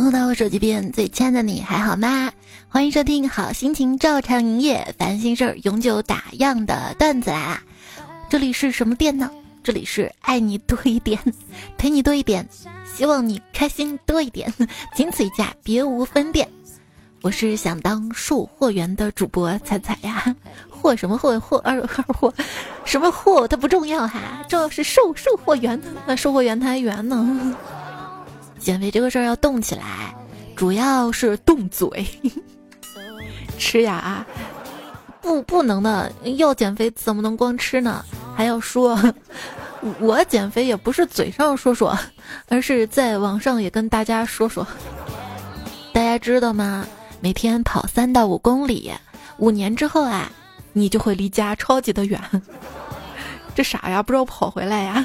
问候到我手机边最亲爱的你还好吗？欢迎收听好心情照常营业，烦心事儿永久打烊的段子来啦！这里是什么店呢？这里是爱你多一点，陪你多一点，希望你开心多一点，仅此一家，别无分店。我是想当售货员的主播彩彩呀，货什么货货二二货，什么货它不重要哈，重要是售售货员，那售货员他还圆呢。减肥这个事儿要动起来，主要是动嘴，吃呀！不不能的，要减肥怎么能光吃呢？还要说，我减肥也不是嘴上说说，而是在网上也跟大家说说。大家知道吗？每天跑三到五公里，五年之后啊，你就会离家超级的远。这啥呀？不知道跑回来呀？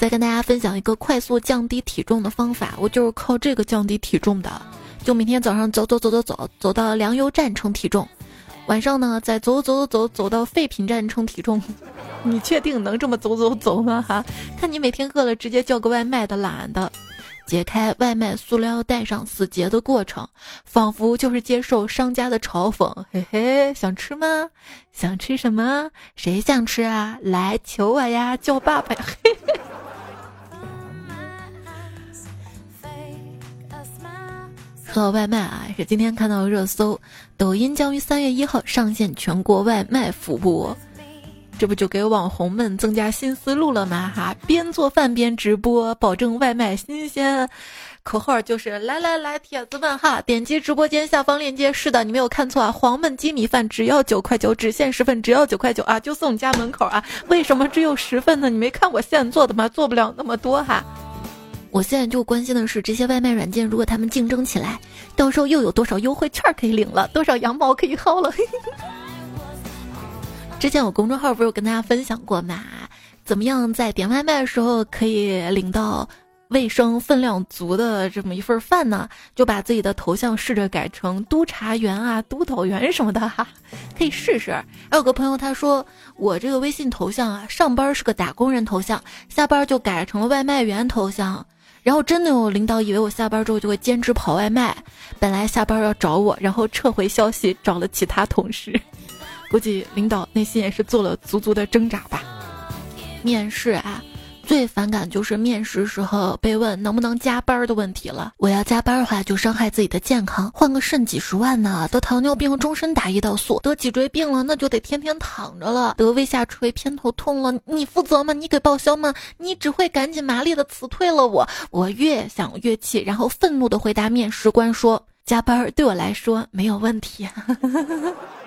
再跟大家分享一个快速降低体重的方法，我就是靠这个降低体重的。就每天早上走走走走走，走到粮油站称体重，晚上呢再走走走走走到废品站称体重。你确定能这么走走走吗？哈，看你每天饿了直接叫个外卖的懒的，解开外卖塑料袋上死结的过程，仿佛就是接受商家的嘲讽。嘿嘿，想吃吗？想吃什么？谁想吃啊？来求我呀，叫爸爸呀！嘿说到外卖啊，是今天看到热搜，抖音将于三月一号上线全国外卖服务，这不就给网红们增加新思路了吗？哈，边做饭边直播，保证外卖新鲜。口号就是来来来，铁子们哈，点击直播间下方链接。是的，你没有看错啊，黄焖鸡米饭只要九块九，只限十份，只要九块九啊，就送你家门口啊。为什么只有十份呢？你没看我现做的吗？做不了那么多哈。我现在就关心的是，这些外卖软件如果他们竞争起来，到时候又有多少优惠券可以领了，多少羊毛可以薅了。之前我公众号不是有跟大家分享过吗？怎么样在点外卖的时候可以领到卫生分量足的这么一份饭呢？就把自己的头像试着改成督察员啊、督导员什么的哈，可以试试。还有个朋友他说，我这个微信头像啊，上班是个打工人头像，下班就改成了外卖员头像。然后真的有领导以为我下班之后就会兼职跑外卖，本来下班要找我，然后撤回消息找了其他同事，估计领导内心也是做了足足的挣扎吧。面试啊。最反感就是面试时候被问能不能加班的问题了。我要加班的话，就伤害自己的健康，换个肾几十万呢；得糖尿病，终身打胰岛素；得脊椎病了，那就得天天躺着了；得胃下垂、偏头痛了，你负责吗？你给报销吗？你只会赶紧麻利的辞退了我。我越想越气，然后愤怒的回答面试官说：“加班对我来说没有问题。”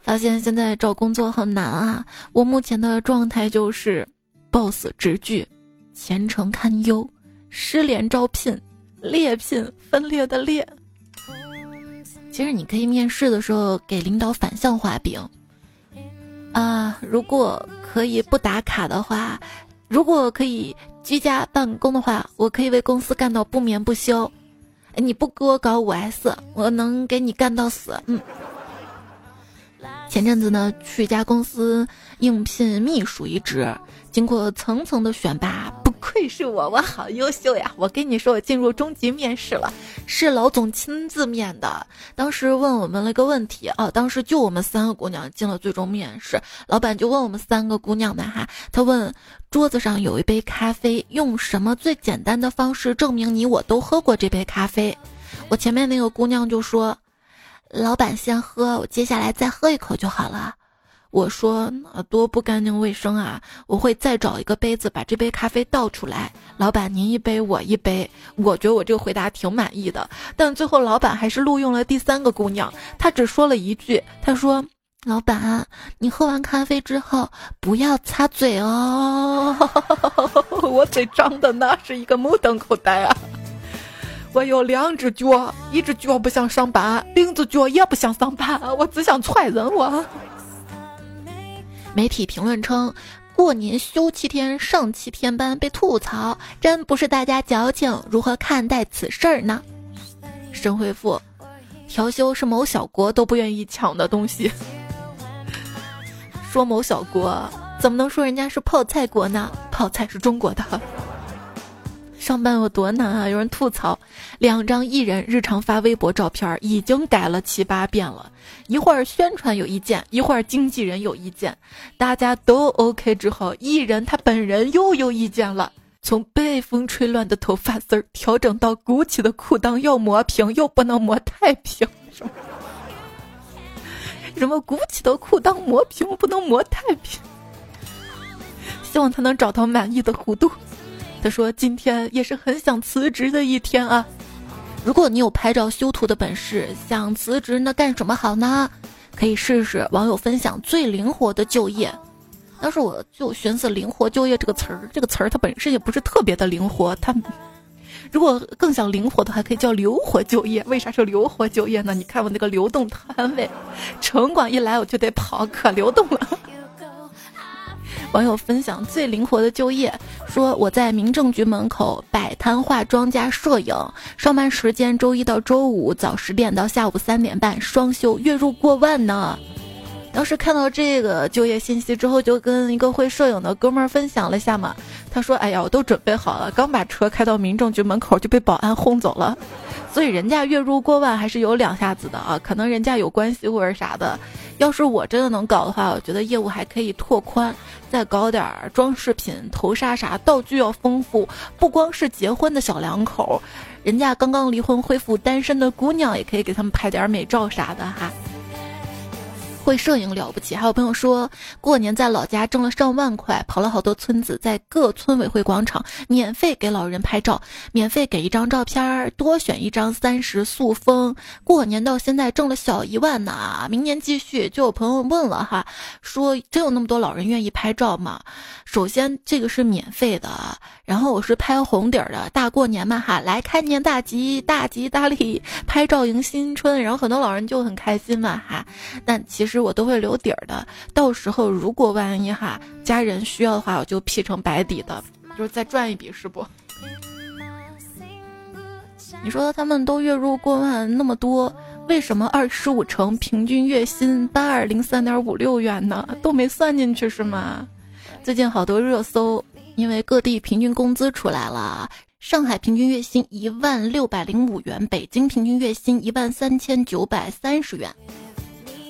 发现现在找工作很难啊！我目前的状态就是。Boss 直拒，前程堪忧，失联招聘，猎聘分裂的裂。其实你可以面试的时候给领导反向画饼，啊，如果可以不打卡的话，如果可以居家办公的话，我可以为公司干到不眠不休。你不给我搞五 S，我能给你干到死。嗯。前阵子呢，去一家公司应聘秘书一职。经过层层的选拔，不愧是我，我好优秀呀！我跟你说，我进入终极面试了，是老总亲自面的。当时问我们了一个问题啊，当时就我们三个姑娘进了最终面试，老板就问我们三个姑娘们哈，他问桌子上有一杯咖啡，用什么最简单的方式证明你我都喝过这杯咖啡？我前面那个姑娘就说，老板先喝，我接下来再喝一口就好了。我说多不干净卫生啊！我会再找一个杯子把这杯咖啡倒出来。老板您一杯我一杯，我觉得我这个回答挺满意的。但最后老板还是录用了第三个姑娘，她只说了一句：“他说，老板，你喝完咖啡之后不要擦嘴哦。”我嘴张的那是一个目瞪口呆啊！我有两只脚，一只脚不想上班，另一只脚也不想上班，我只想踹人我。媒体评论称，过年休七天上七天班被吐槽，真不是大家矫情。如何看待此事儿呢？神回复：调休是某小国都不愿意抢的东西。说某小国，怎么能说人家是泡菜国呢？泡菜是中国的。上班有多难啊！有人吐槽，两张艺人日常发微博照片已经改了七八遍了，一会儿宣传有意见，一会儿经纪人有意见，大家都 OK 之后，艺人他本人又有意见了。从被风吹乱的头发丝儿调整到鼓起的裤裆要磨平，又不能磨太平，什么什么鼓起的裤裆磨平不能磨太平，希望他能找到满意的弧度。他说今天也是很想辞职的一天啊！如果你有拍照修图的本事，想辞职那干什么好呢？可以试试网友分享最灵活的就业。当时我就寻思“灵活就业”这个词儿，这个词儿它本身也不是特别的灵活。它如果更想灵活的，还可以叫“流活就业”。为啥说“流活就业”呢？你看我那个流动摊位，城管一来我就得跑，可流动了。网友分享最灵活的就业，说我在民政局门口摆摊化妆加摄影，上班时间周一到周五早十点到下午三点半，双休，月入过万呢。当时看到这个就业信息之后，就跟一个会摄影的哥们儿分享了一下嘛。他说：“哎呀，我都准备好了，刚把车开到民政局门口就被保安轰走了。所以人家月入过万还是有两下子的啊，可能人家有关系或者啥的。要是我真的能搞的话，我觉得业务还可以拓宽，再搞点儿装饰品、头纱啥，道具要丰富。不光是结婚的小两口，人家刚刚离婚恢复单身的姑娘，也可以给他们拍点美照啥的哈。”会摄影了不起，还有朋友说过年在老家挣了上万块，跑了好多村子，在各村委会广场免费给老人拍照，免费给一张照片，多选一张三十塑封。过年到现在挣了小一万呢，明年继续。就有朋友问了哈，说真有那么多老人愿意拍照吗？首先这个是免费的，然后我是拍红底儿的，大过年嘛哈，来开年大吉，大吉大利，拍照迎新春，然后很多老人就很开心嘛哈，但其实。实我都会留底儿的，到时候如果万一哈家人需要的话，我就 P 成白底的，就是再赚一笔是不？你说他们都月入过万那么多，为什么二十五成平均月薪八二零三点五六元呢？都没算进去是吗？最近好多热搜，因为各地平均工资出来了，上海平均月薪一万六百零五元，北京平均月薪一万三千九百三十元。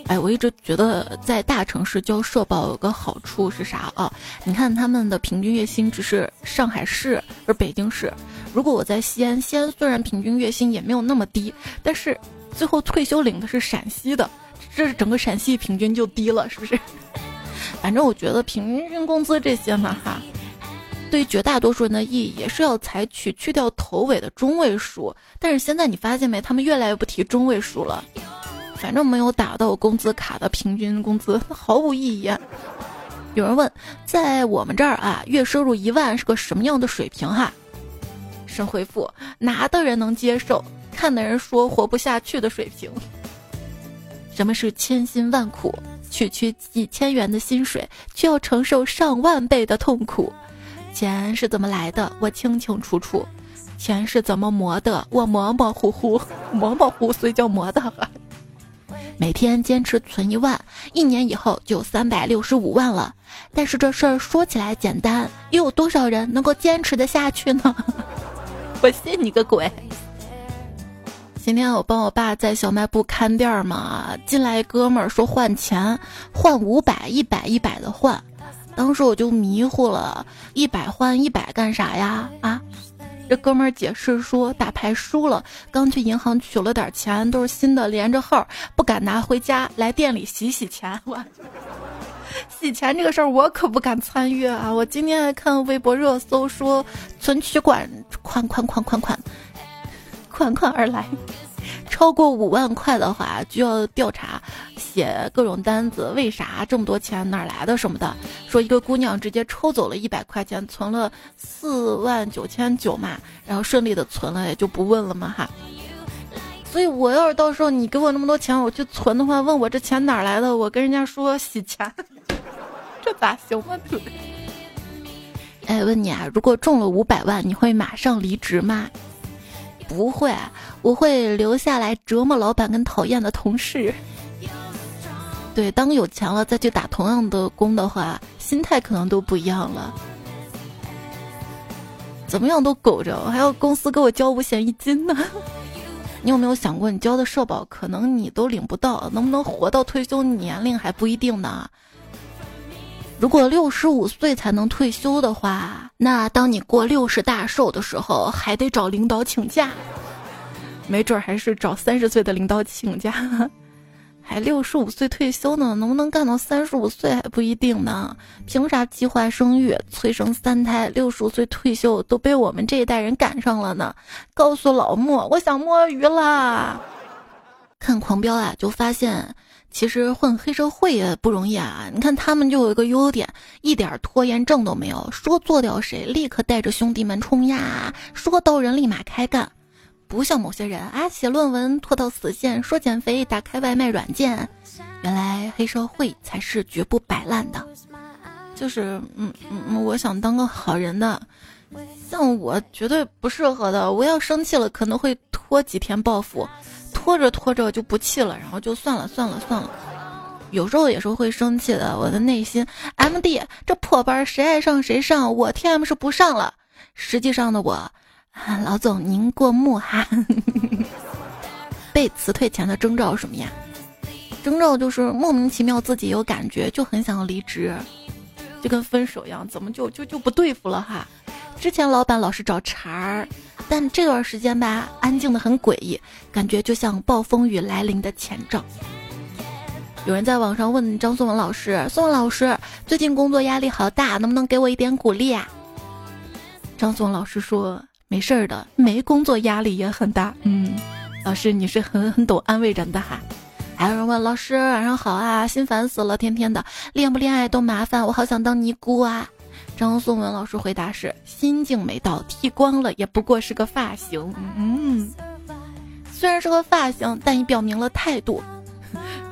哎，我一直觉得在大城市交社保有个好处是啥啊？你看他们的平均月薪只是上海市，而北京市。如果我在西安，西安虽然平均月薪也没有那么低，但是最后退休领的是陕西的，这整个陕西平均就低了，是不是？反正我觉得平均工资这些嘛，哈，对绝大多数人的意义也是要采取去掉头尾的中位数。但是现在你发现没，他们越来越不提中位数了。反正没有打到工资卡的平均工资，毫无意义。有人问，在我们这儿啊，月收入一万是个什么样的水平？哈，神回复：拿的人能接受，看的人说活不下去的水平。什么是千辛万苦？区区几千元的薪水，却要承受上万倍的痛苦。钱是怎么来的？我清清楚楚。钱是怎么磨的？我模模糊糊，模模糊所以叫磨的。每天坚持存一万，一年以后就三百六十五万了。但是这事儿说起来简单，又有多少人能够坚持的下去呢？我信你个鬼！今天我帮我爸在小卖部看店嘛，进来哥们儿说换钱，换五百，一百一百的换。当时我就迷糊了，一百换一百干啥呀？啊？这哥们儿解释说，打牌输了，刚去银行取了点钱，都是新的，连着号，不敢拿回家，来店里洗洗钱。我洗钱这个事儿，我可不敢参与啊！我今天还看微博热搜说，存取款款款款款款款款而来。超过五万块的话，就要调查，写各种单子，为啥这么多钱哪来的什么的？说一个姑娘直接抽走了一百块钱，存了四万九千九嘛，然后顺利的存了，也就不问了嘛哈。所以我要是到时候你给我那么多钱，我去存的话，问我这钱哪来的，我跟人家说洗钱，这咋行嘛？对不对？哎，问你啊，如果中了五百万，你会马上离职吗？不会，我会留下来折磨老板跟讨厌的同事。对，当有钱了再去打同样的工的话，心态可能都不一样了。怎么样都苟着，还要公司给我交五险一金呢。你有没有想过，你交的社保可能你都领不到，能不能活到退休年龄还不一定呢？如果六十五岁才能退休的话，那当你过六十大寿的时候，还得找领导请假，没准还是找三十岁的领导请假。还六十五岁退休呢，能不能干到三十五岁还不一定呢？凭啥计划生育、催生三胎，六十五岁退休都被我们这一代人赶上了呢？告诉老莫，我想摸鱼啦！看狂飙啊，就发现其实混黑社会也不容易啊。你看他们就有一个优点，一点拖延症都没有，说做掉谁，立刻带着兄弟们冲呀，说到人立马开干。不像某些人啊，写论文拖到死线，说减肥打开外卖软件。原来黑社会才是绝不摆烂的，就是嗯嗯，我想当个好人的，像我绝对不适合的。我要生气了，可能会拖几天报复，拖着拖着就不气了，然后就算了算了算了。有时候也是会生气的，我的内心，M D 这破班谁爱上谁上，我 T M 是不上了。实际上的我。老总，您过目哈。被辞退前的征兆什么呀？征兆就是莫名其妙自己有感觉，就很想要离职，就跟分手一样，怎么就就就不对付了哈？之前老板老是找茬儿，但这段时间吧，安静的很诡异，感觉就像暴风雨来临的前兆。有人在网上问张颂文老师：“宋老师，最近工作压力好大，能不能给我一点鼓励啊？”张颂文老师说。没事儿的，没工作压力也很大。嗯，老师你是很很懂安慰人的哈。还有人问老师晚上好啊，心烦死了，天天的恋不恋爱都麻烦，我好想当尼姑啊。张颂文老师回答是：心境没到，剃光了也不过是个发型。嗯，虽然是个发型，但也表明了态度。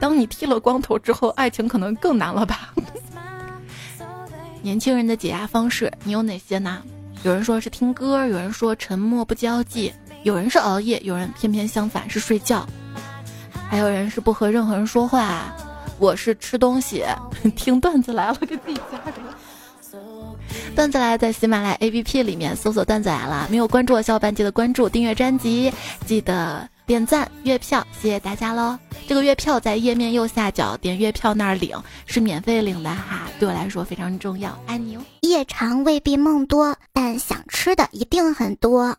当你剃了光头之后，爱情可能更难了吧？年轻人的解压方式，你有哪些呢？有人说是听歌，有人说沉默不交际，有人是熬夜，有人偏偏相反是睡觉，还有人是不和任何人说话。我是吃东西，听段子来了，给自己加上。段子来在喜马拉雅 APP 里面搜索段子来了，没有关注我小伙伴记得关注，订阅专辑，记得。点赞月票，谢谢大家喽！这个月票在页面右下角点月票那儿领，是免费领的哈，对我来说非常重要，爱你哦！夜长未必梦多，但想吃的一定很多。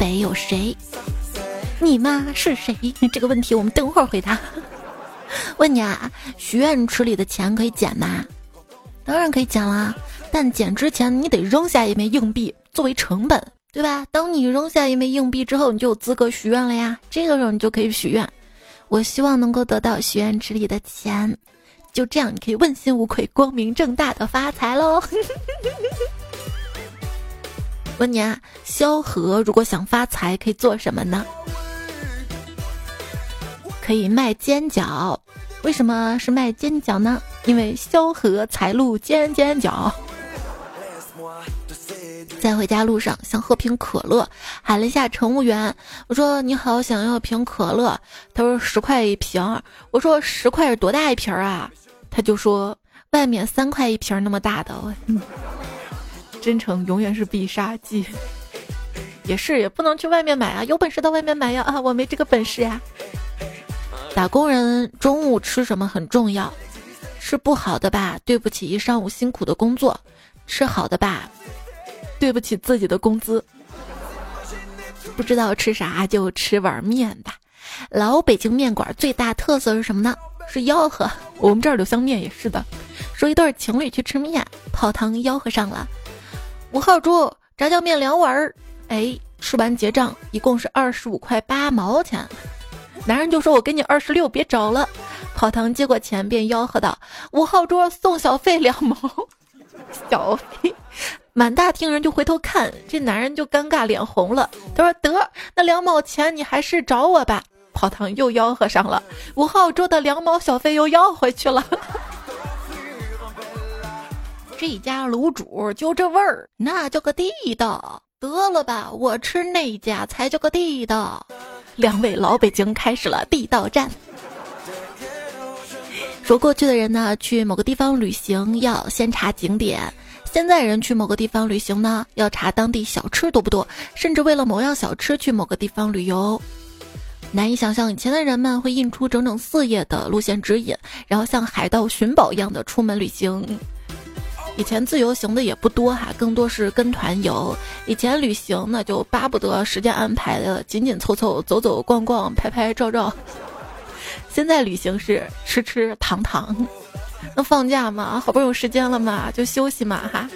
北有谁？你妈是谁？这个问题我们等会儿回答。问你啊，许愿池里的钱可以捡吗？当然可以捡啦，但捡之前你得扔下一枚硬币。作为成本，对吧？当你扔下一枚硬币之后，你就有资格许愿了呀。这个时候你就可以许愿，我希望能够得到许愿池里的钱，就这样你可以问心无愧、光明正大的发财喽。问你啊，萧何如果想发财，可以做什么呢？可以卖煎饺。为什么是卖煎饺呢？因为萧何财路尖尖角。在回家路上想喝瓶可乐，喊了一下乘务员，我说你好，想要瓶可乐。他说十块一瓶。我说十块是多大一瓶啊？他就说外面三块一瓶那么大的。真诚永远是必杀技。也是，也不能去外面买啊，有本事到外面买呀！啊，我没这个本事呀。打工人中午吃什么很重要，吃不好的吧，对不起一上午辛苦的工作；吃好的吧。对不起，自己的工资。不知道吃啥就吃碗面吧。老北京面馆最大特色是什么呢？是吆喝。我们这儿柳香面也是的。说一对情侣去吃面，泡汤吆喝上了。五号桌炸酱面两碗儿。哎，吃完结账一共是二十五块八毛钱。男人就说：“我给你二十六，别找了。”跑堂接过钱便吆喝道：“五号桌送小费两毛。”小费。满大厅人就回头看，这男人就尴尬脸红了。他说：“得，那两毛钱你还是找我吧。”跑堂又吆喝上了，五号桌的两毛小费又要回去了。这家卤煮就这味儿，那叫个地道。得了吧，我吃那家才叫个地道。两位老北京开始了地道战。说过去的人呢，去某个地方旅行要先查景点；现在人去某个地方旅行呢，要查当地小吃多不多，甚至为了某样小吃去某个地方旅游。难以想象，以前的人们会印出整整四页的路线指引，然后像海盗寻宝一样的出门旅行。以前自由行的也不多哈，更多是跟团游。以前旅行那就巴不得时间安排的紧紧凑凑，走走逛逛，拍拍照照。现在旅行是吃吃糖糖，那放假嘛，好不容易有时间了嘛，就休息嘛哈。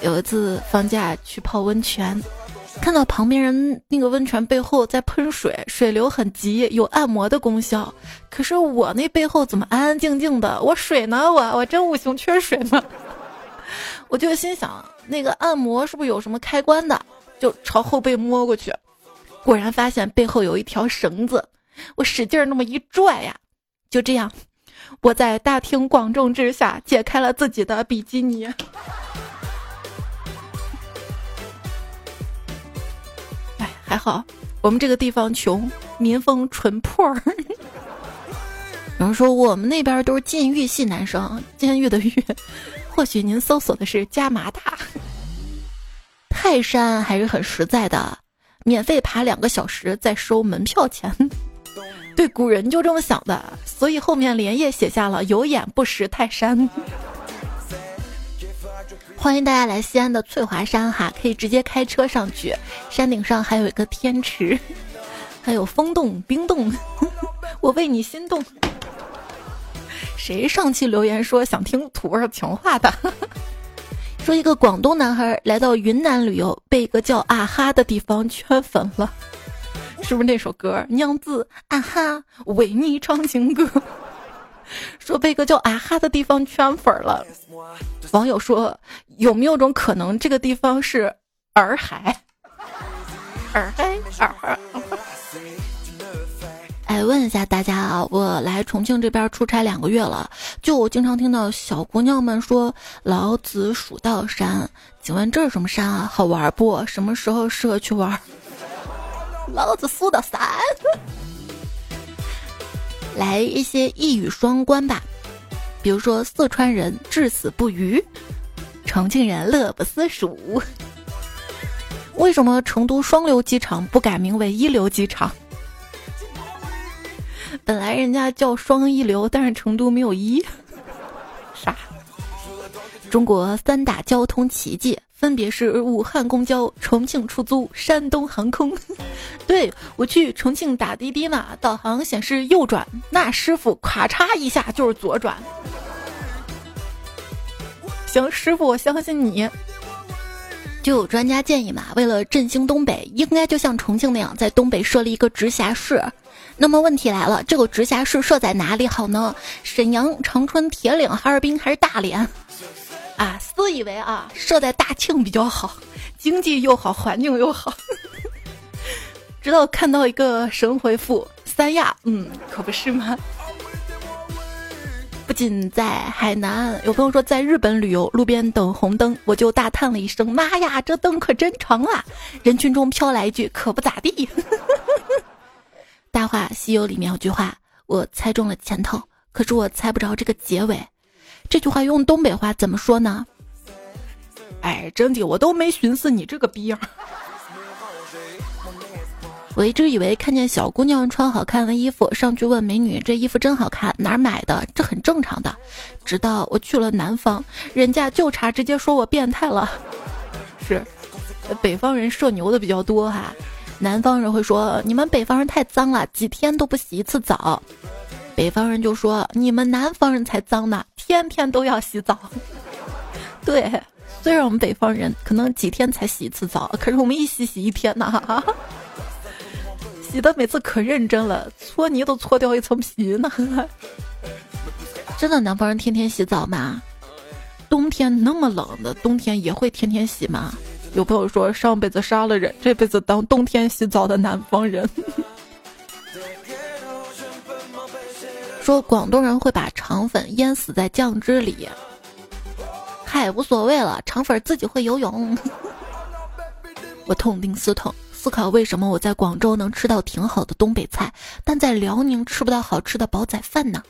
有一次放假去泡温泉。看到旁边人那个温泉背后在喷水，水流很急，有按摩的功效。可是我那背后怎么安安静静的？我水呢？我我真五行缺水吗？我就心想，那个按摩是不是有什么开关的？就朝后背摸过去，果然发现背后有一条绳子。我使劲那么一拽呀，就这样，我在大庭广众之下解开了自己的比基尼。还好，我们这个地方穷，民风淳朴。有人说我们那边都是禁欲系男生，监狱的狱。或许您搜索的是加麻大。泰山还是很实在的，免费爬两个小时再收门票钱。对，古人就这么想的，所以后面连夜写下了“有眼不识泰山”。欢迎大家来西安的翠华山哈，可以直接开车上去。山顶上还有一个天池，还有风洞、冰洞，我为你心动。谁上期留言说想听土味情话的？说一个广东男孩来到云南旅游，被一个叫啊哈的地方圈粉了，是不是那首歌？娘子啊哈，为你唱情歌。说被个叫啊哈的地方圈粉了。网友说：“有没有种可能，这个地方是洱海？洱海，洱海。”哎，问一下大家啊，我来重庆这边出差两个月了，就我经常听到小姑娘们说“老子蜀道山”，请问这是什么山啊？好玩不？什么时候适合去玩？老子苏的山。来一些一语双关吧。比如说，四川人至死不渝，重庆人乐不思蜀。为什么成都双流机场不改名为一流机场？本来人家叫双一流，但是成都没有一。傻？中国三大交通奇迹。分别是武汉公交、重庆出租、山东航空。对我去重庆打滴滴嘛，导航显示右转，那师傅咔嚓一下就是左转。行，师傅，我相信你。就有专家建议嘛，为了振兴东北，应该就像重庆那样，在东北设立一个直辖市。那么问题来了，这个直辖市设在哪里好呢？沈阳、长春、铁岭、哈尔滨还是大连？啊，自以为啊，设在大庆比较好，经济又好，环境又好。直到看到一个神回复三亚，嗯，可不是吗？不仅在海南，有朋友说在日本旅游，路边等红灯，我就大叹了一声：“妈呀，这灯可真长啊！”人群中飘来一句：“可不咋地。”《大话西游》里面有句话，我猜中了前头，可是我猜不着这个结尾。这句话用东北话怎么说呢？哎，真的，我都没寻思你这个逼样。我一直以为看见小姑娘穿好看的衣服，上去问美女：“这衣服真好看，哪儿买的？”这很正常的。直到我去了南方，人家就差直接说我变态了。是，北方人社牛的比较多哈，南方人会说：“你们北方人太脏了，几天都不洗一次澡。”北方人就说：“你们南方人才脏呢，天天都要洗澡。”对，虽然我们北方人可能几天才洗一次澡，可是我们一洗洗一天呢，洗的每次可认真了，搓泥都搓掉一层皮呢。真的，南方人天天洗澡吗？冬天那么冷的冬天也会天天洗吗？有朋友说上辈子杀了人，这辈子当冬天洗澡的南方人。说广东人会把肠粉淹死在酱汁里，嗨，无所谓了，肠粉自己会游泳。我痛定思痛，思考为什么我在广州能吃到挺好的东北菜，但在辽宁吃不到好吃的煲仔饭呢？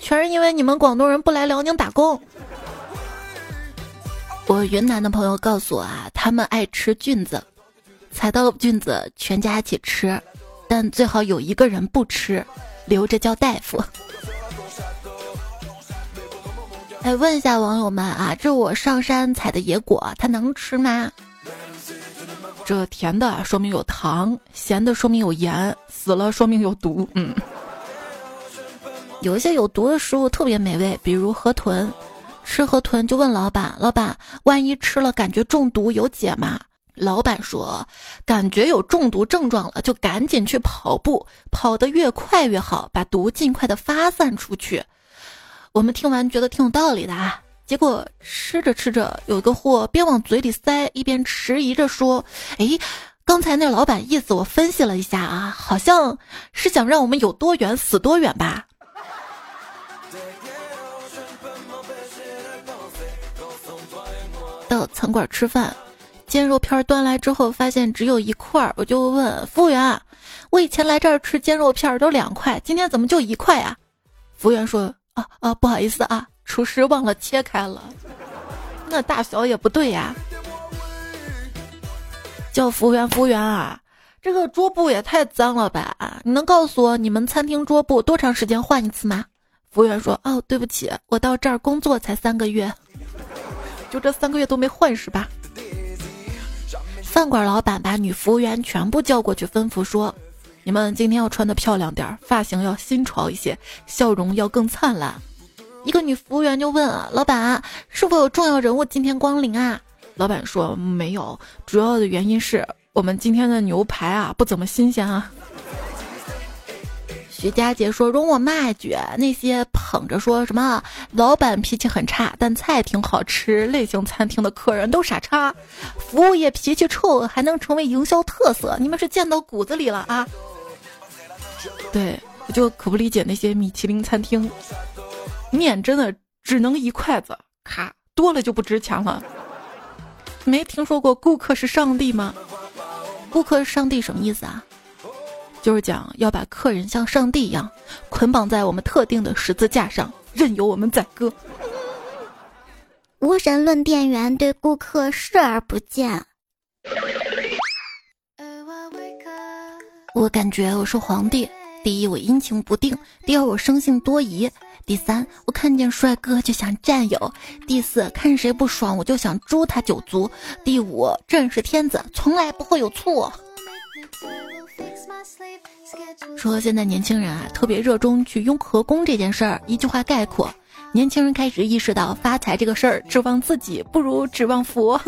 全是因为你们广东人不来辽宁打工。我云南的朋友告诉我啊，他们爱吃菌子，采到菌子全家一起吃，但最好有一个人不吃，留着叫大夫。哎，问一下网友们啊，这我上山采的野果，它能吃吗？这甜的说明有糖，咸的说明有盐，死了说明有毒。嗯。有一些有毒的食物特别美味，比如河豚。吃河豚就问老板：“老板，万一吃了感觉中毒有解吗？”老板说：“感觉有中毒症状了，就赶紧去跑步，跑得越快越好，把毒尽快的发散出去。”我们听完觉得挺有道理的啊。结果吃着吃着，有个货边往嘴里塞，一边迟疑着说：“哎，刚才那老板意思我分析了一下啊，好像是想让我们有多远死多远吧。”到餐馆吃饭，煎肉片端来之后，发现只有一块儿，我就问服务员：“我以前来这儿吃煎肉片都两块，今天怎么就一块啊？”服务员说：“啊啊，不好意思啊，厨师忘了切开了，那大小也不对呀。”叫服务员，服务员啊，这个桌布也太脏了吧？你能告诉我你们餐厅桌布多长时间换一次吗？服务员说：“哦，对不起，我到这儿工作才三个月。”就这三个月都没换是吧？饭馆老板把女服务员全部叫过去，吩咐说：“你们今天要穿的漂亮点儿，发型要新潮一些，笑容要更灿烂。”一个女服务员就问：“啊老板，是否有重要人物今天光临啊？”老板说：“没有，主要的原因是我们今天的牛排啊不怎么新鲜啊。”徐佳杰说：“容我骂一句，那些捧着说什么老板脾气很差，但菜挺好吃，类型餐厅的客人都傻叉，服务业脾气臭还能成为营销特色，你们是见到骨子里了啊？”对，我就可不理解那些米其林餐厅，面真的只能一筷子，咔多了就不值钱了。没听说过顾客是上帝吗？顾客是上帝什么意思啊？就是讲要把客人像上帝一样捆绑在我们特定的十字架上，任由我们宰割。无神论店员对顾客视而不见。我感觉我是皇帝。第一，我阴晴不定；第二，我生性多疑；第三，我看见帅哥就想占有；第四，看谁不爽我就想诛他九族；第五，朕是天子，从来不会有错。说现在年轻人啊，特别热衷去雍和宫这件事儿。一句话概括：年轻人开始意识到发财这个事儿，指望自己不如指望佛。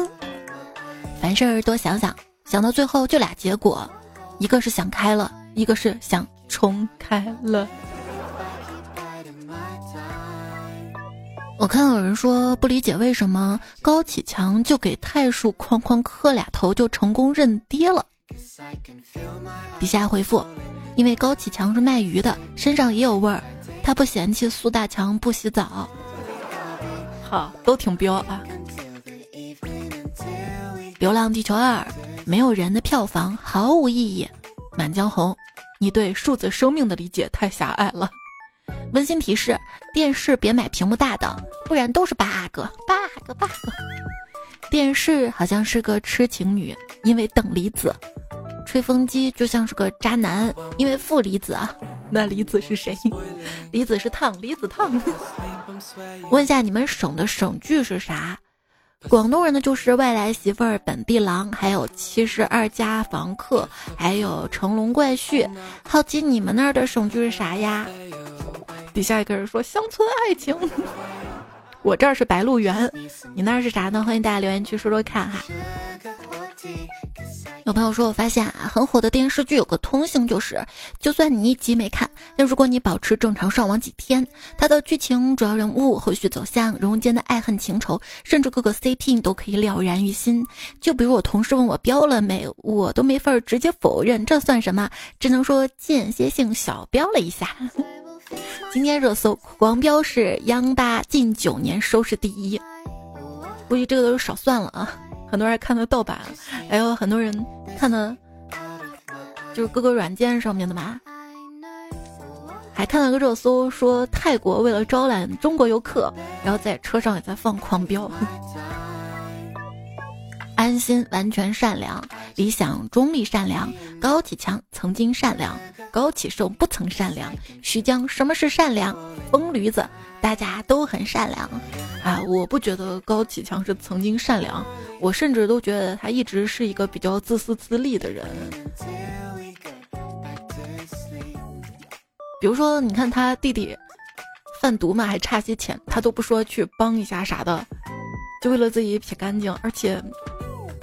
凡事多想想，想到最后就俩结果：一个是想开了，一个是想重开了。我看有人说不理解为什么高启强就给太叔哐哐磕俩头就成功认爹了。底下回复：因为高启强是卖鱼的，身上也有味儿，他不嫌弃苏大强不洗澡。好，都挺彪啊。《流浪地球二》没有人的票房毫无意义。《满江红》，你对数字生命的理解太狭隘了。温馨提示：电视别买屏幕大的，不然都是 bug，bug，bug。电视好像是个痴情女，因为等离子。吹风机就像是个渣男，因为负离子啊。那离子是谁？离子是烫，离子烫。问一下你们省的省剧是啥？广东人呢就是外来媳妇儿、本地郎，还有七十二家房客，还有成龙怪婿。好奇你们那儿的省剧是啥呀？底下一个人说乡村爱情。我这儿是白鹿原，你那儿是啥呢？欢迎大家留言区说说看哈。有朋友说，我发现啊，很火的电视剧有个通性，就是就算你一集没看，但如果你保持正常上网几天，它的剧情、主要人物、后续走向、人物间的爱恨情仇，甚至各个 CP 你都可以了然于心。就比如我同事问我标了没，我都没法直接否认，这算什么？只能说间歇性小标了一下。今天热搜狂飙是央八近九年收视第一，估计这个都是少算了啊。很多人看的盗版，还有很多人看的，就是各个软件上面的嘛。还看了个热搜，说泰国为了招揽中国游客，然后在车上也在放狂飙。安心完全善良，理想中立善良，高启强曾经善良，高启盛不曾善良。徐江什么是善良？疯驴子，大家都很善良。啊，我不觉得高启强是曾经善良，我甚至都觉得他一直是一个比较自私自利的人。比如说，你看他弟弟贩毒嘛，还差些钱，他都不说去帮一下啥的，就为了自己撇干净，而且。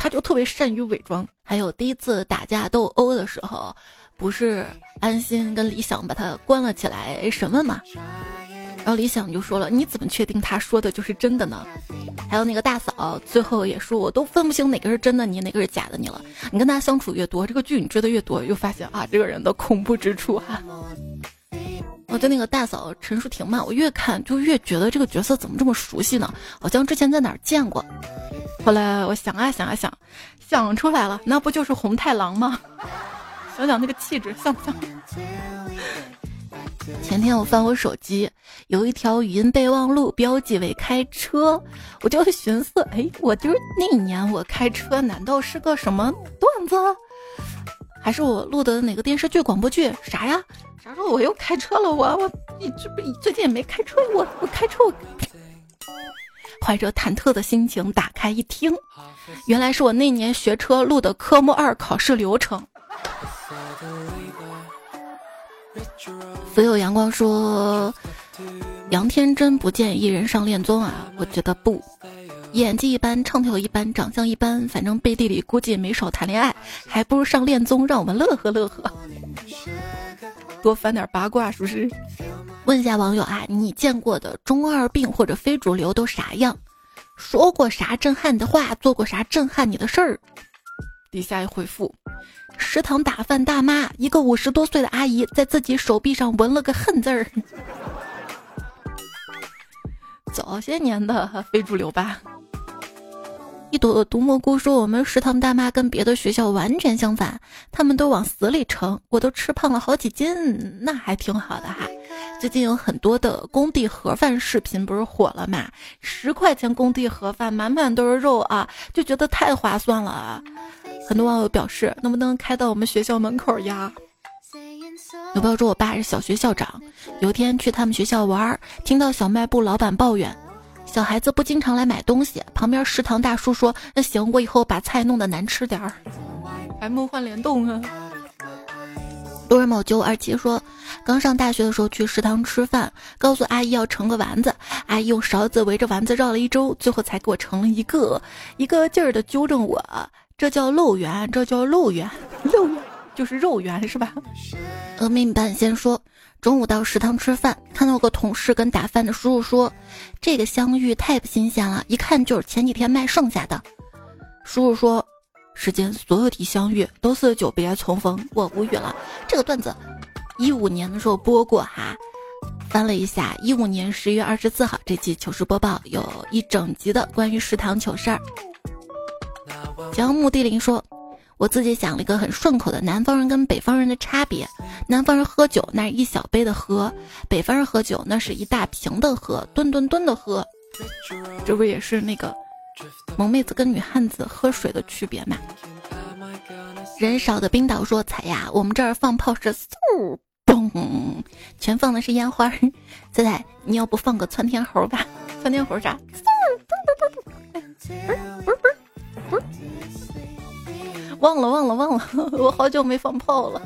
他就特别善于伪装。还有第一次打架斗殴的时候，不是安心跟李想把他关了起来审问嘛？然后李想就说了：“你怎么确定他说的就是真的呢？”还有那个大嫂，最后也说：“我都分不清哪个是真的你，哪个是假的你了。”你跟他相处越多，这个剧你追的越多，又发现啊，这个人的恐怖之处哈。我对那个大嫂陈淑婷嘛，我越看就越觉得这个角色怎么这么熟悉呢？好像之前在哪儿见过。后来我想啊想啊想，想出来了，那不就是红太狼吗？想想那个气质，像不像？前天我翻我手机，有一条语音备忘录，标记为开车，我就寻思，哎，我就是那年我开车，难道是个什么段子？还是我录的哪个电视剧、广播剧？啥呀？啥时候我又开车了？我我你这不最近也没开车，我我开车我。怀着忐忑的心情打开一听，原来是我那年学车录的科目二考试流程。所有阳光说：“杨天真不建议艺人上恋综啊，我觉得不，演技一般，唱跳一般，长相一般，反正背地里估计也没少谈恋爱，还不如上恋综让我们乐呵乐呵，多翻点八卦，是不是？”问一下网友啊，你见过的中二病或者非主流都啥样？说过啥震撼的话？做过啥震撼你的事儿？底下一回复：食堂打饭大妈，一个五十多岁的阿姨在自己手臂上纹了个恨字儿。早些年的非主流吧。一朵毒蘑菇说：“我们食堂大妈跟别的学校完全相反，他们都往死里盛，我都吃胖了好几斤，那还挺好的哈。”最近有很多的工地盒饭视频不是火了嘛？十块钱工地盒饭，满满都是肉啊，就觉得太划算了啊。很多网友表示，能不能开到我们学校门口呀？有朋友说我爸是小学校长，有天去他们学校玩，听到小卖部老板抱怨。小孩子不经常来买东西，旁边食堂大叔说：“那行，我以后把菜弄得难吃点儿。”还梦幻联动啊！路人某九五二七说，刚上大学的时候去食堂吃饭，告诉阿姨要盛个丸子，阿姨用勺子围着丸子绕了一周，最后才给我盛了一个，一个劲儿的纠正我：“这叫漏圆，这叫漏圆，漏圆就是肉圆是吧？”峨眉半仙说。中午到食堂吃饭，看到个同事跟打饭的叔叔说：“这个香芋太不新鲜了，一看就是前几天卖剩下的。”叔叔说：“世间所有的相遇都是久别重逢。”我无语了。这个段子一五年的时候播过哈，翻了一下，一五年十月二十四号这期糗事播报有一整集的关于食堂糗事儿。江木地灵说。我自己想了一个很顺口的南方人跟北方人的差别：南方人喝酒那是一小杯的喝，北方人喝酒那是一大瓶的喝，吨吨吨的喝。这不也是那个萌妹子跟女汉子喝水的区别吗？人少的冰岛说：“彩呀，我们这儿放炮是嗖嘣，全放的是烟花。彩彩，你要不放个窜天猴吧？窜天猴啥？嗖嘣嘣嘣，不是不是不是不是。”忘了忘了忘了，我好久没放炮了。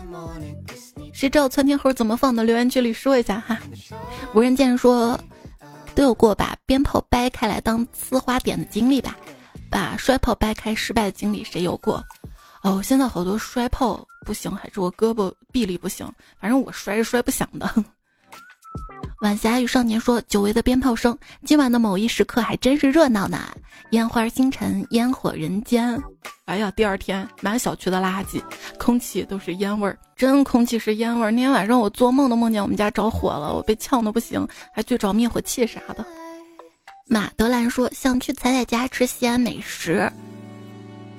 谁知道窜天猴怎么放的？留言区里说一下哈。无人见说，都有过把鞭炮掰开来当呲花点的经历吧？把摔炮掰开失败的经历谁有过？哦，现在好多摔炮不行，还是我胳膊臂力不行，反正我摔是摔不响的。晚霞与少年说：“久违的鞭炮声，今晚的某一时刻还真是热闹呢。烟花星辰，烟火人间。哎呀，第二天满小区的垃圾，空气都是烟味儿，真空气是烟味儿。那天晚上我做梦都梦见我们家着火了，我被呛得不行，还去找灭火器啥的。”马德兰说：“想去彩彩家吃西安美食。”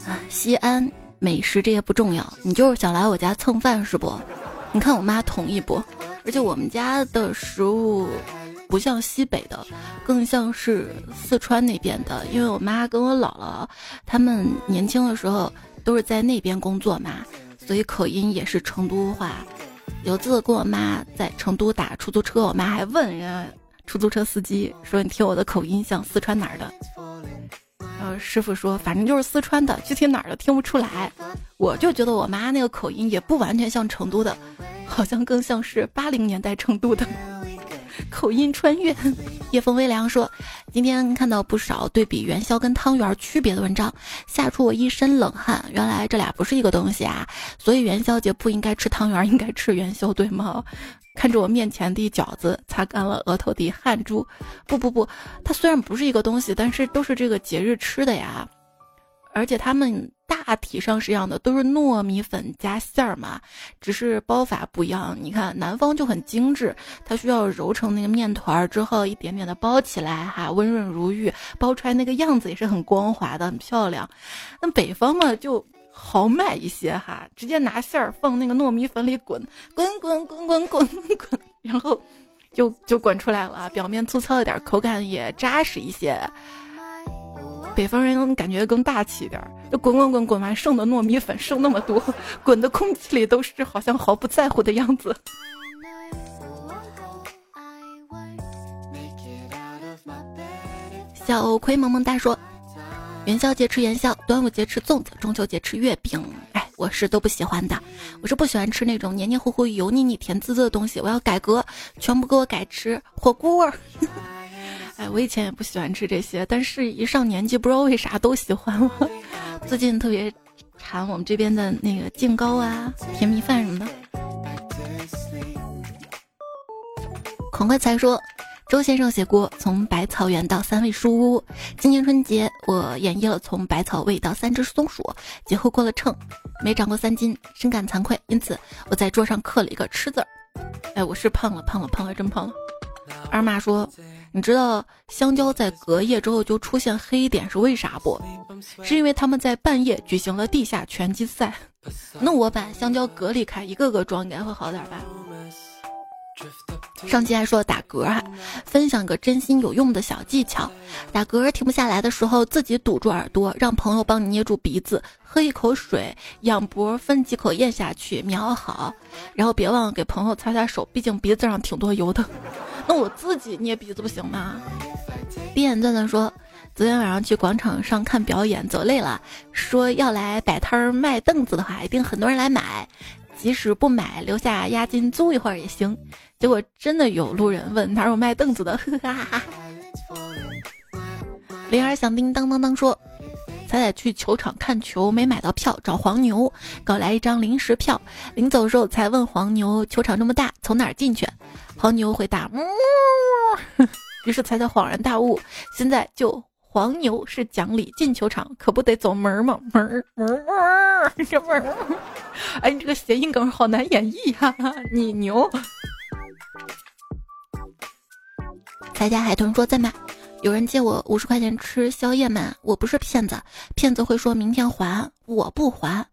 啊，西安美食这些不重要，你就是想来我家蹭饭是不？你看我妈同意不？而且我们家的食物不像西北的，更像是四川那边的，因为我妈跟我姥姥他们年轻的时候都是在那边工作嘛，所以口音也是成都话。有次跟我妈在成都打出租车，我妈还问人家出租车司机说：“你听我的口音像四川哪儿的？”然后师傅说：“反正就是四川的，具体哪儿的听不出来。”我就觉得我妈那个口音也不完全像成都的，好像更像是八零年代成都的口音穿越。夜风微凉说：“今天看到不少对比元宵跟汤圆区别的文章，吓出我一身冷汗。原来这俩不是一个东西啊！所以元宵节不应该吃汤圆，应该吃元宵，对吗？”看着我面前的饺子，擦干了额头的汗珠。不不不，它虽然不是一个东西，但是都是这个节日吃的呀。而且它们大体上是一样的，都是糯米粉加馅儿嘛，只是包法不一样。你看南方就很精致，它需要揉成那个面团儿之后，一点点的包起来，哈，温润如玉，包出来那个样子也是很光滑的，很漂亮。那北方嘛，就。豪迈一些哈，直接拿馅儿放那个糯米粉里滚滚滚滚滚滚 滚，然后就就滚出来了。表面粗糙一点，口感也扎实一些。北方人感觉更大气一点，就滚滚滚滚完剩的糯米粉剩那么多，滚的空气里都是好像毫不在乎的样子。小葵萌萌哒说。元宵节吃元宵，端午节吃粽子，中秋节吃月饼。哎，我是都不喜欢的，我是不喜欢吃那种黏黏糊糊、油腻腻、甜滋滋的东西。我要改革，全部给我改吃火锅儿。哎，我以前也不喜欢吃这些，但是一上年纪，不知道为啥都喜欢了。最近特别馋我们这边的那个净糕啊、甜米饭什么的。狂快才说。周先生写过《从百草园到三味书屋》，今年春节我演绎了从百草味到三只松鼠，节后过了秤，没长过三斤，深感惭愧，因此我在桌上刻了一个吃字儿。哎，我是胖了，胖了，胖了，真胖了。二妈说：“你知道香蕉在隔夜之后就出现黑点是为啥不？是因为他们在半夜举行了地下拳击赛。那我把香蕉隔离开，一个个装，应该会好点吧？”上期还说打嗝哈，分享个真心有用的小技巧：打嗝停不下来的时候，自己堵住耳朵，让朋友帮你捏住鼻子，喝一口水，仰脖分几口咽下去，瞄好，然后别忘了给朋友擦擦手，毕竟鼻子上挺多油的。那我自己捏鼻子不行吗？闭眼钻钻说，昨天晚上去广场上看表演，走累了，说要来摆摊儿卖凳子的话，一定很多人来买。即使不买，留下押金租一会儿也行。结果真的有路人问哪有卖凳子的，哈哈哈。铃儿响叮当当当说，彩彩去球场看球没买到票，找黄牛搞来一张临时票。临走时候才问黄牛，球场这么大，从哪儿进去？黄牛回答，嗯。于是彩彩恍然大悟，现在就。黄牛是讲理，进球场可不得走门儿吗？门儿门儿这门儿，哎，你这个谐音梗好难演绎哈！你牛。彩家海豚说在吗，有人借我五十块钱吃宵夜吗？我不是骗子，骗子会说明天还，我不还。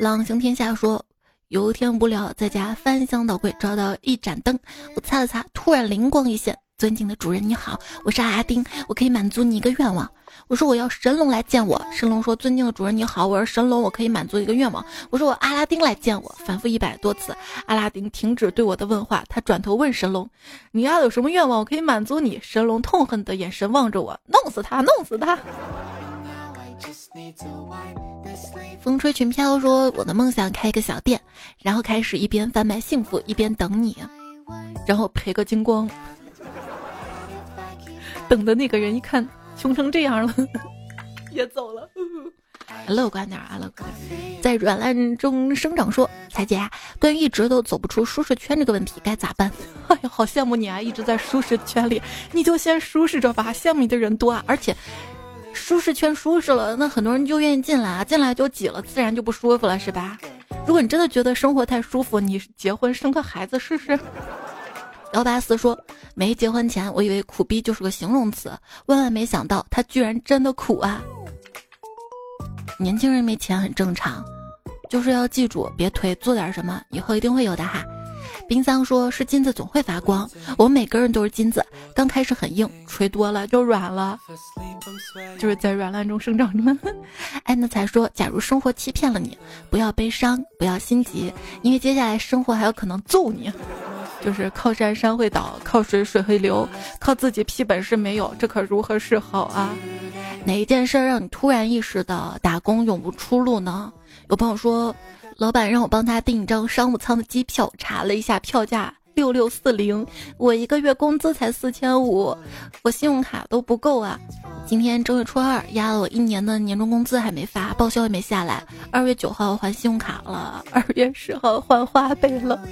朗行天下说，有一天无聊，在家翻箱倒柜，找到一盏灯，我擦了擦，突然灵光一现。尊敬的主人你好，我是阿拉丁，我可以满足你一个愿望。我说我要神龙来见我。神龙说：尊敬的主人你好，我是神龙，我可以满足一个愿望。我说我阿拉丁来见我。反复一百多次，阿拉丁停止对我的问话，他转头问神龙：你要有什么愿望，我可以满足你？神龙痛恨的眼神望着我，弄死他，弄死他。风吹裙飘说：我的梦想开一个小店，然后开始一边贩卖幸福，一边等你，然后赔个精光。等的那个人一看穷成这样了，也走了。乐观点啊，乐观点。在软烂中生长，说彩姐，对于一直都走不出舒适圈这个问题该咋办？哎呀，好羡慕你啊，一直在舒适圈里，你就先舒适着吧。羡慕你的人多啊，而且舒适圈舒适了，那很多人就愿意进来，进来就挤了，自然就不舒服了，是吧？如果你真的觉得生活太舒服，你结婚生个孩子试试。幺八四说：“没结婚前，我以为苦逼就是个形容词，万万没想到他居然真的苦啊！年轻人没钱很正常，就是要记住别推，做点什么，以后一定会有的哈。冰桑说：“是金子总会发光，我们每个人都是金子，刚开始很硬，吹多了就软了，就是在软烂中生长着。”哎，那才说：“假如生活欺骗了你，不要悲伤，不要心急，因为接下来生活还有可能揍你。就是靠山山会倒，靠水水会流，靠自己屁本事没有，这可如何是好啊？哪一件事让你突然意识到打工永无出路呢？有朋友说。”老板让我帮他订一张商务舱的机票，查了一下票价六六四零，我一个月工资才四千五，我信用卡都不够啊！今天正月初二，压了我一年的年终工资还没发，报销也没下来。二月九号还信用卡了，二月十号还花呗了。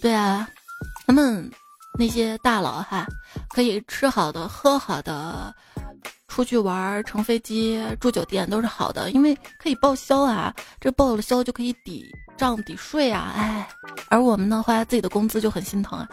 对啊，他们那些大佬哈，可以吃好的喝好的。出去玩、乘飞机、住酒店都是好的，因为可以报销啊，这报了销就可以抵账抵税啊，哎，而我们呢，花自己的工资就很心疼啊。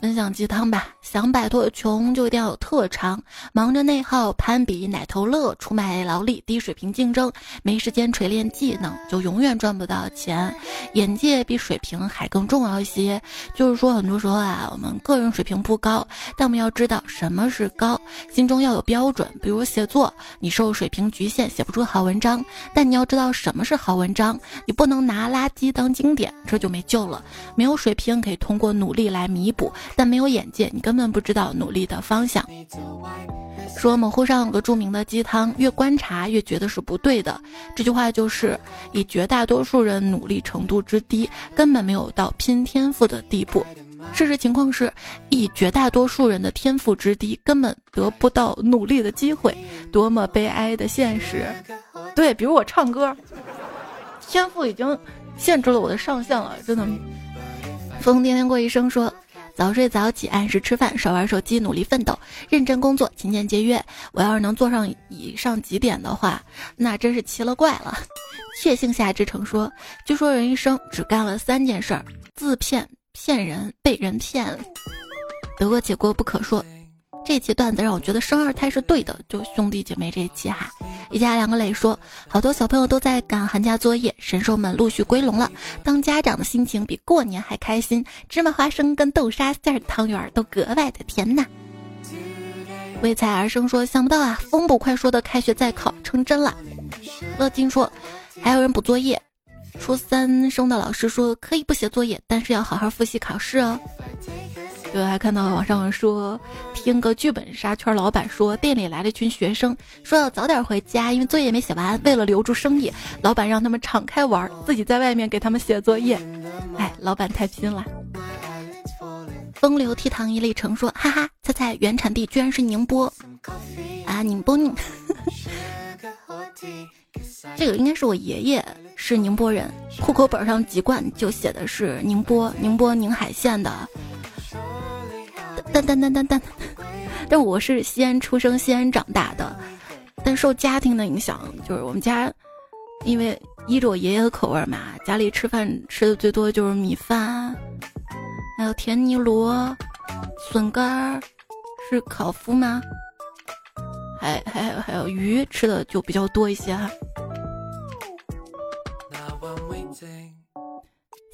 分享鸡汤吧，想摆脱穷就一定要有特长。忙着内耗、攀比、奶头乐、出卖劳力、低水平竞争，没时间锤炼技能，就永远赚不到钱。眼界比水平还更重要一些。就是说，很多时候啊，我们个人水平不高，但我们要知道什么是高，心中要有标准。比如写作，你受水平局限，写不出好文章，但你要知道什么是好文章，你不能拿垃圾当经典，这就没救了。没有水平可以通过努力来弥补。但没有眼界，你根本不知道努力的方向。说某乎上有个著名的鸡汤，越观察越觉得是不对的。这句话就是以绝大多数人努力程度之低，根本没有到拼天赋的地步。事实情况是，以绝大多数人的天赋之低，根本得不到努力的机会。多么悲哀的现实！对，比如我唱歌，天赋已经限制了我的上限了，真的。风天天过一生说。早睡早起，按时吃饭，少玩手机，努力奋斗，认真工作，勤俭节约。我要是能做上以上几点的话，那真是奇了怪了。确信夏之城说：“据说人一生只干了三件事儿：自骗、骗人、被人骗。得过且过不可说。”这期段子让我觉得生二胎是对的，就兄弟姐妹这一期哈，一家两个磊说，好多小朋友都在赶寒假作业，神兽们陆续归笼了，当家长的心情比过年还开心，芝麻花生跟豆沙馅儿汤圆都格外的甜呐。为财而生说，想不到啊，风捕快说的开学再考成真了。乐金说，还有人补作业，初三生的老师说可以不写作业，但是要好好复习考试哦。对，还看到网上说，听个剧本杀圈老板说，店里来了一群学生，说要早点回家，因为作业没写完。为了留住生意，老板让他们敞开玩，自己在外面给他们写作业。哎，老板太拼了。风流倜傥一粒成说，哈哈，猜猜原产地居然是宁波啊！宁波宁，这个应该是我爷爷是宁波人，户口本上籍贯就写的是宁波，宁波宁海县的。但但但但但，但我是西安出生、西安长大的，但受家庭的影响，就是我们家，因为依着我爷爷的口味嘛，家里吃饭吃的最多就是米饭，还有甜泥螺、笋干儿，是烤麸吗？还还还有鱼吃的就比较多一些哈。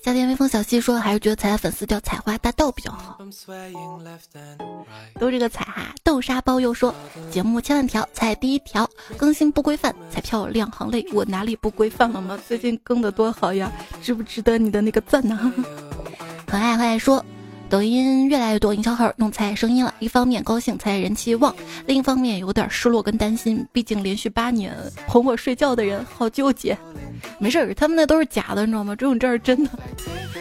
夏天微风小溪说，还是觉得彩彩粉丝叫采花大盗比较好。都这个彩哈，豆沙包又说，节目千万条，彩第一条更新不规范，彩票两行泪，我哪里不规范了吗？最近更的多好呀，值不值得你的那个赞呢？可爱可爱说。抖音越来越多营销号用彩声音了，一方面高兴彩人气旺，另一方面有点失落跟担心，毕竟连续八年哄我睡觉的人好纠结。没事儿，他们那都是假的，你知道吗？只有这儿真的。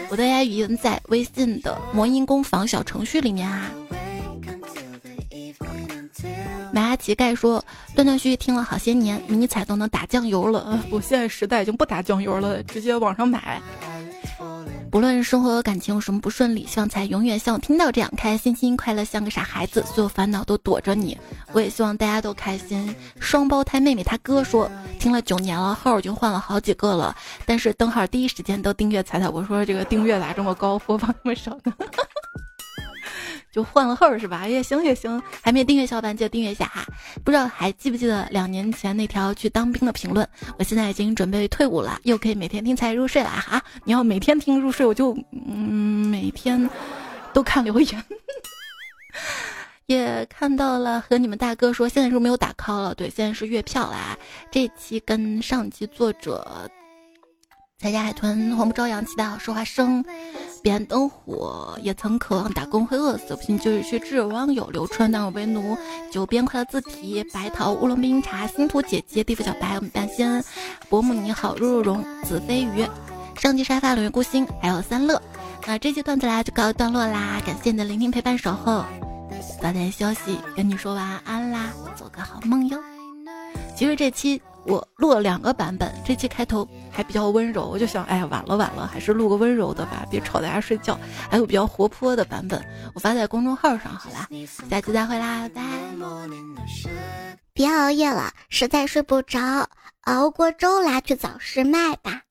我的 AI 语音在微信的魔音工坊小程序里面啊。马阿乞丐说，断断续续听了好些年，迷彩都能打酱油了。我现在时代已经不打酱油了，直接网上买。不论生活和感情有什么不顺利，希望才永远像我听到这样开开心心、快乐像个傻孩子，所有烦恼都躲着你。我也希望大家都开心。双胞胎妹妹她哥说，听了九年了，号已经换了好几个了，但是登号第一时间都订阅彩彩。我说这个订阅咋这么高，播放这么少呢？就换了号是吧？也行也行，还没订阅小伙伴记得订阅一下哈。不知道还记不记得两年前那条去当兵的评论？我现在已经准备退伍了，又可以每天听才入睡了哈。你要每天听入睡，我就嗯每天都看留言。也看到了和你们大哥说，现在是没有打 call 了，对，现在是月票啦。这期跟上期作者。才家海豚，黄不朝阳，期待说话声。彼岸灯火，也曾渴望打工会饿死，不信就是去治网友。流川当我为奴，九边快乐字体，白桃乌龙冰茶，星图姐姐，地府小白，我们半仙，伯母你好，入入荣，紫飞鱼，上级沙发，冷月孤星，还有三乐。那这期段子啦就告一段落啦，感谢你的聆听陪伴守候，早点休息，跟你说晚安啦，做个好梦哟。其实这期。我录了两个版本，这期开头还比较温柔，我就想，哎呀，晚了晚了，还是录个温柔的吧，别吵大家睡觉。还有比较活泼的版本，我发在公众号上，好啦，下期再会啦，拜。别熬夜了，实在睡不着，熬过粥来，去早市卖吧。